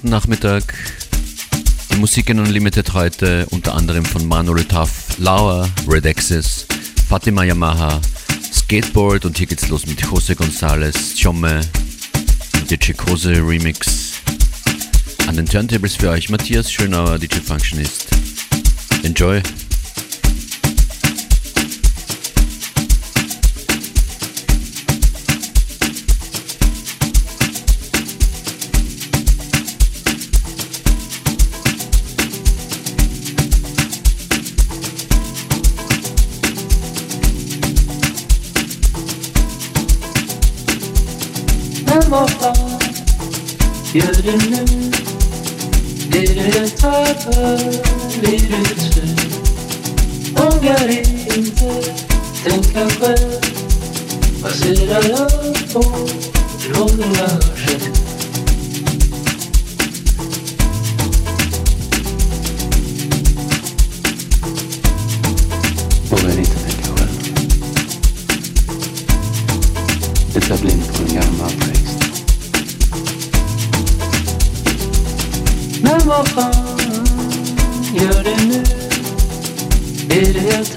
guten Nachmittag. Die Musik in Unlimited heute unter anderem von Manuel Taff, Lauer, Red Axis, Fatima Yamaha, Skateboard und hier geht's los mit Jose Gonzalez, Chomme und DJ Kose Remix. An den Turntables für euch Matthias Schönauer, DJ Functionist. Enjoy!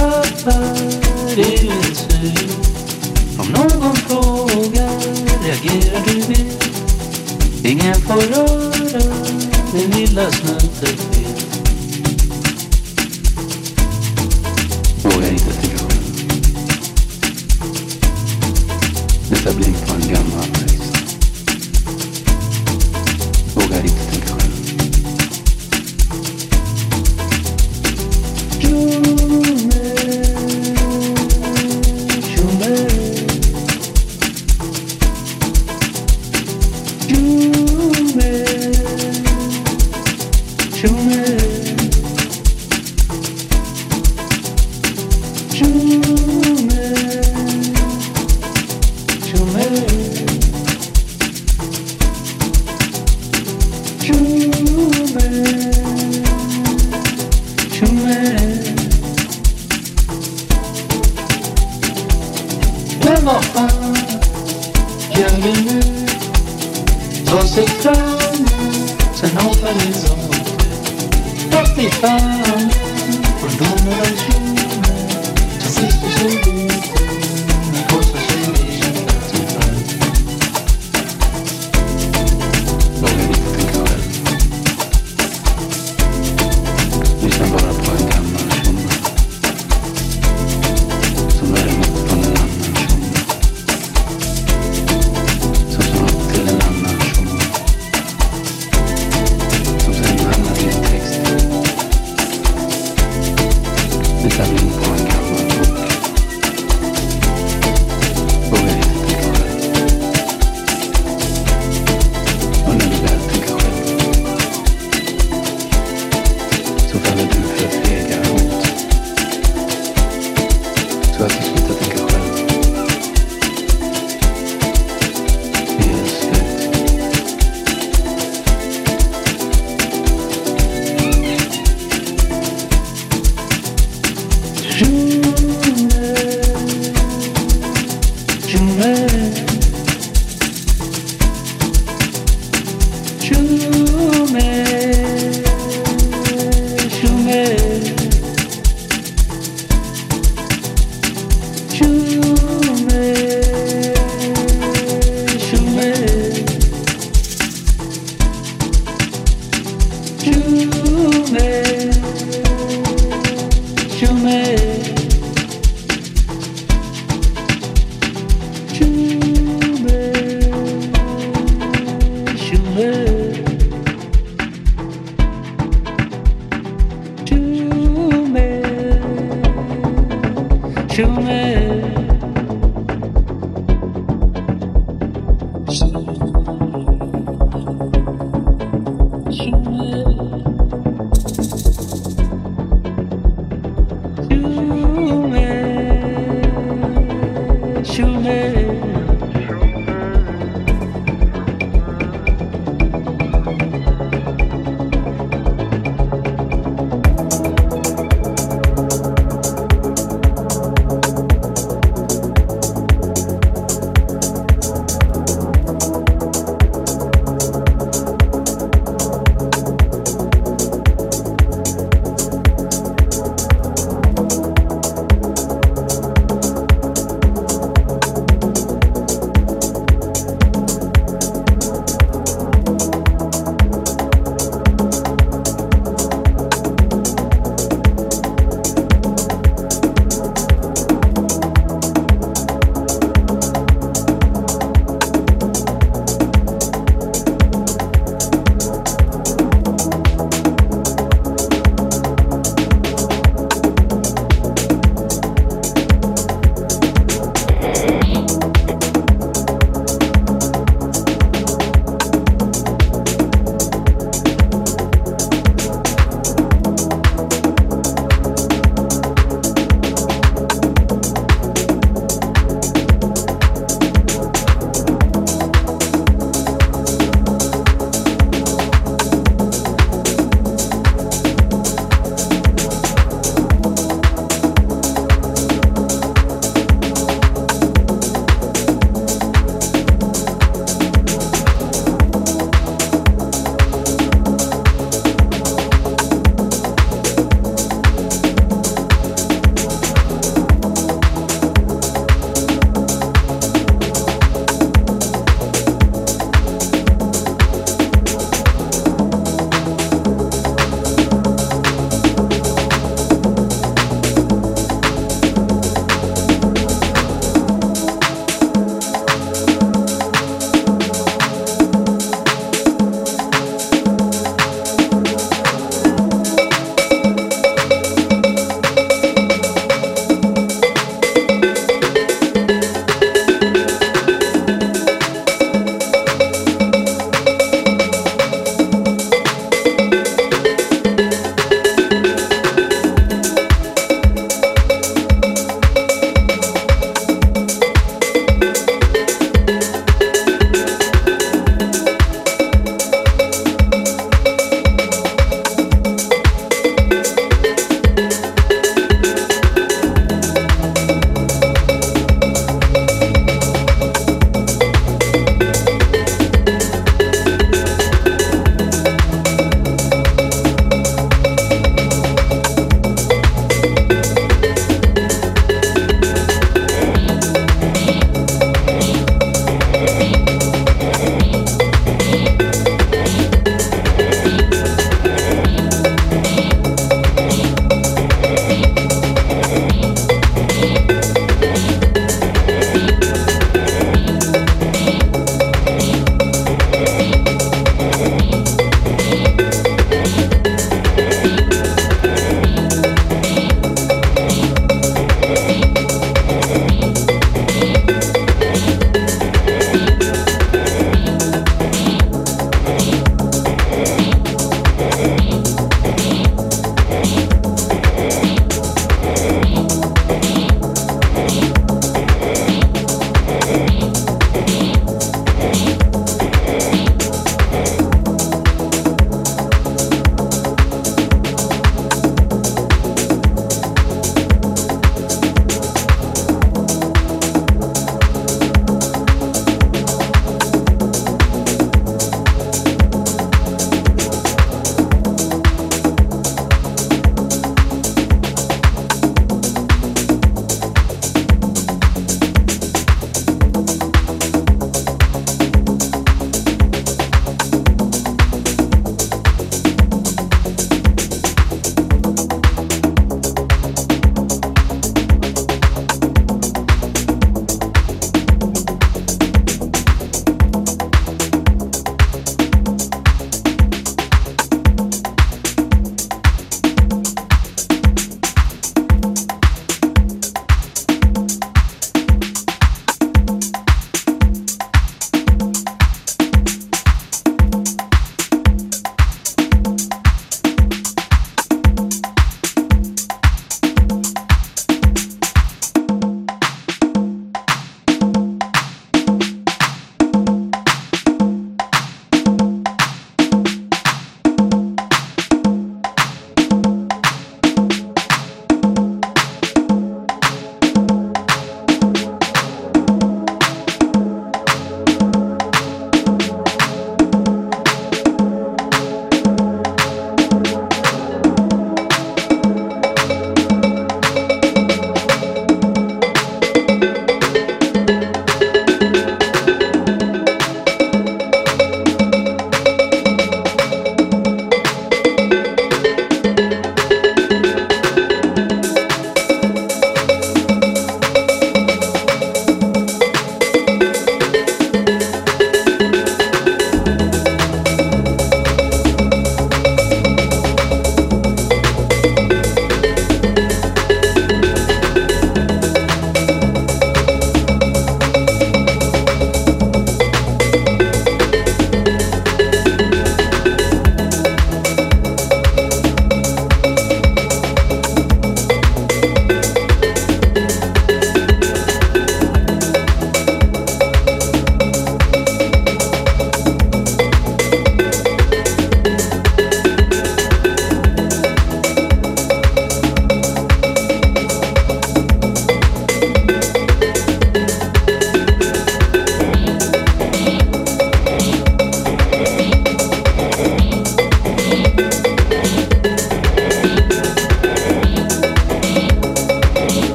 tappar din syn Om någon frågar reagerar du vilt Ingen får röra din lilla snuttefilt Vågar inte titta upp Detta blir på en gammal de salud.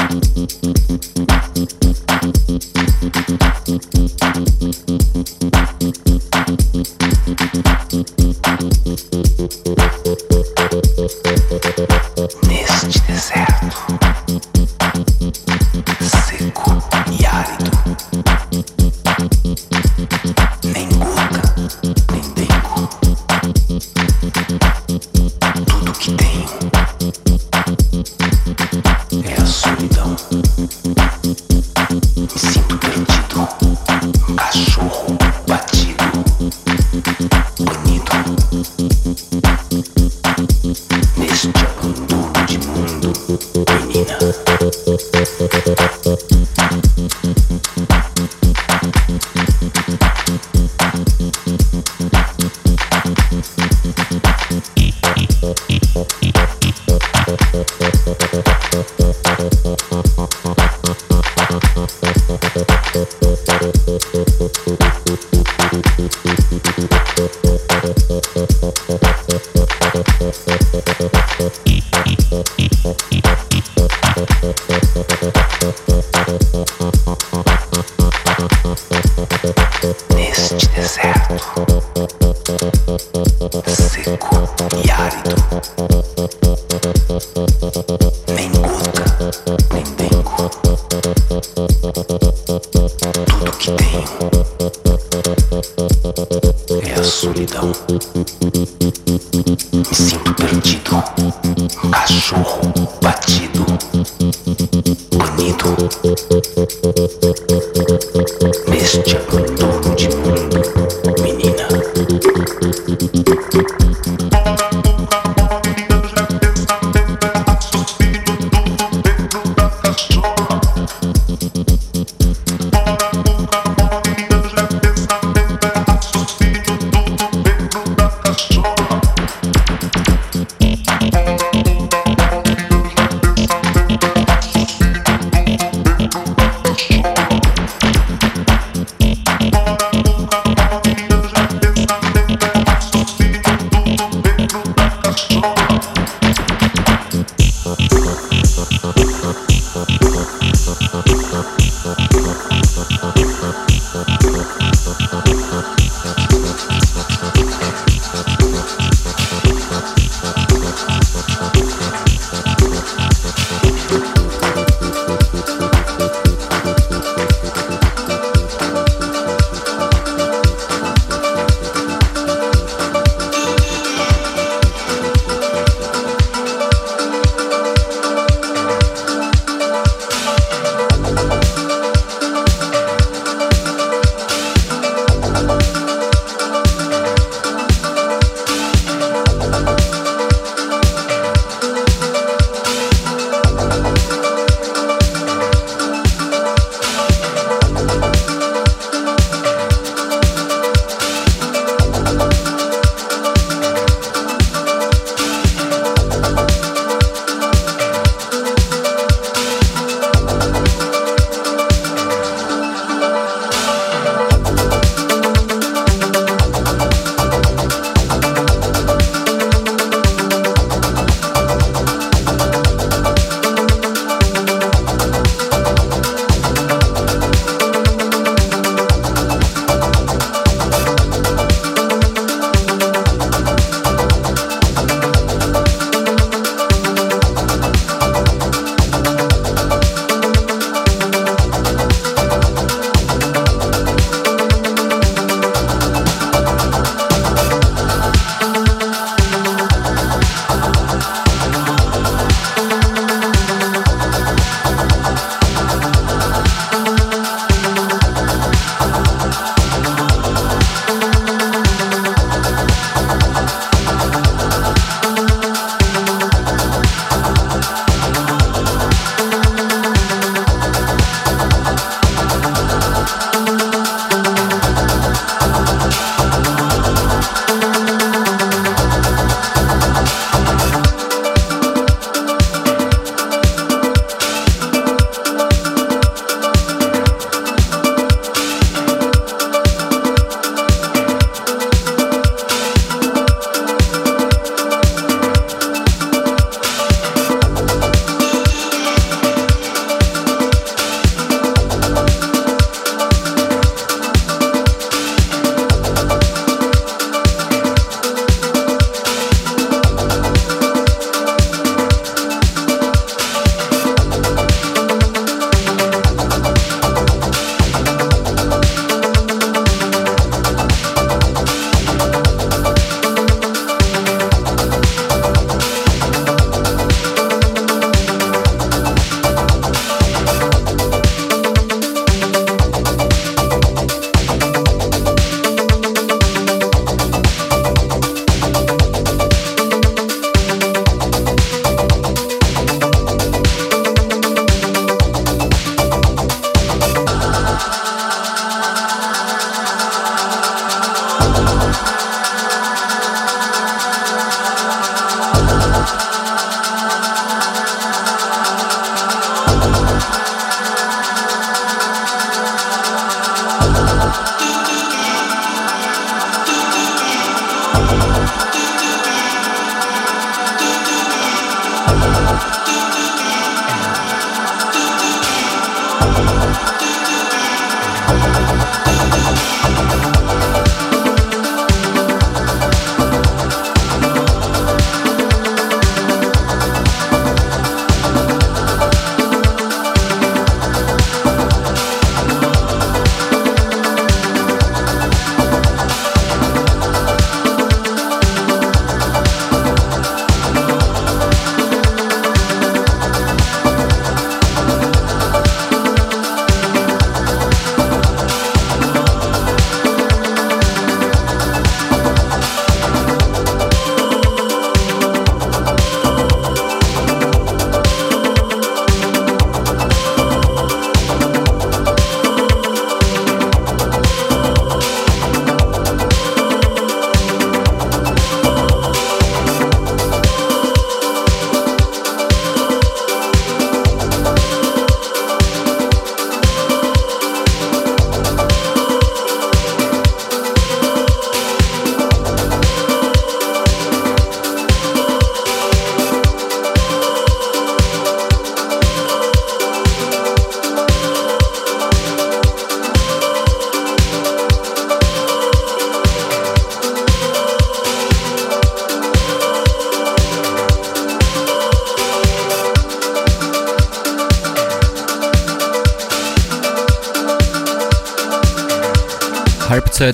Mm-hmm. perdido, cachorro batido.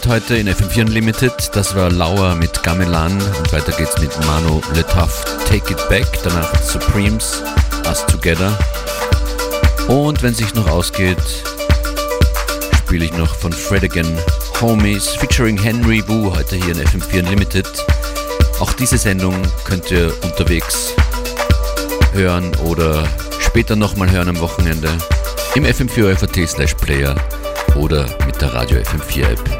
Heute in FM4 Unlimited. Das war Lauer mit Gamelan und weiter geht's mit Manu Letaf Take It Back, danach Supremes Us Together. Und wenn sich noch ausgeht, spiele ich noch von Fred Again Homies featuring Henry Wu heute hier in FM4 Unlimited. Auch diese Sendung könnt ihr unterwegs hören oder später nochmal hören am Wochenende im FM4 FAT slash Player oder mit der Radio FM4 App.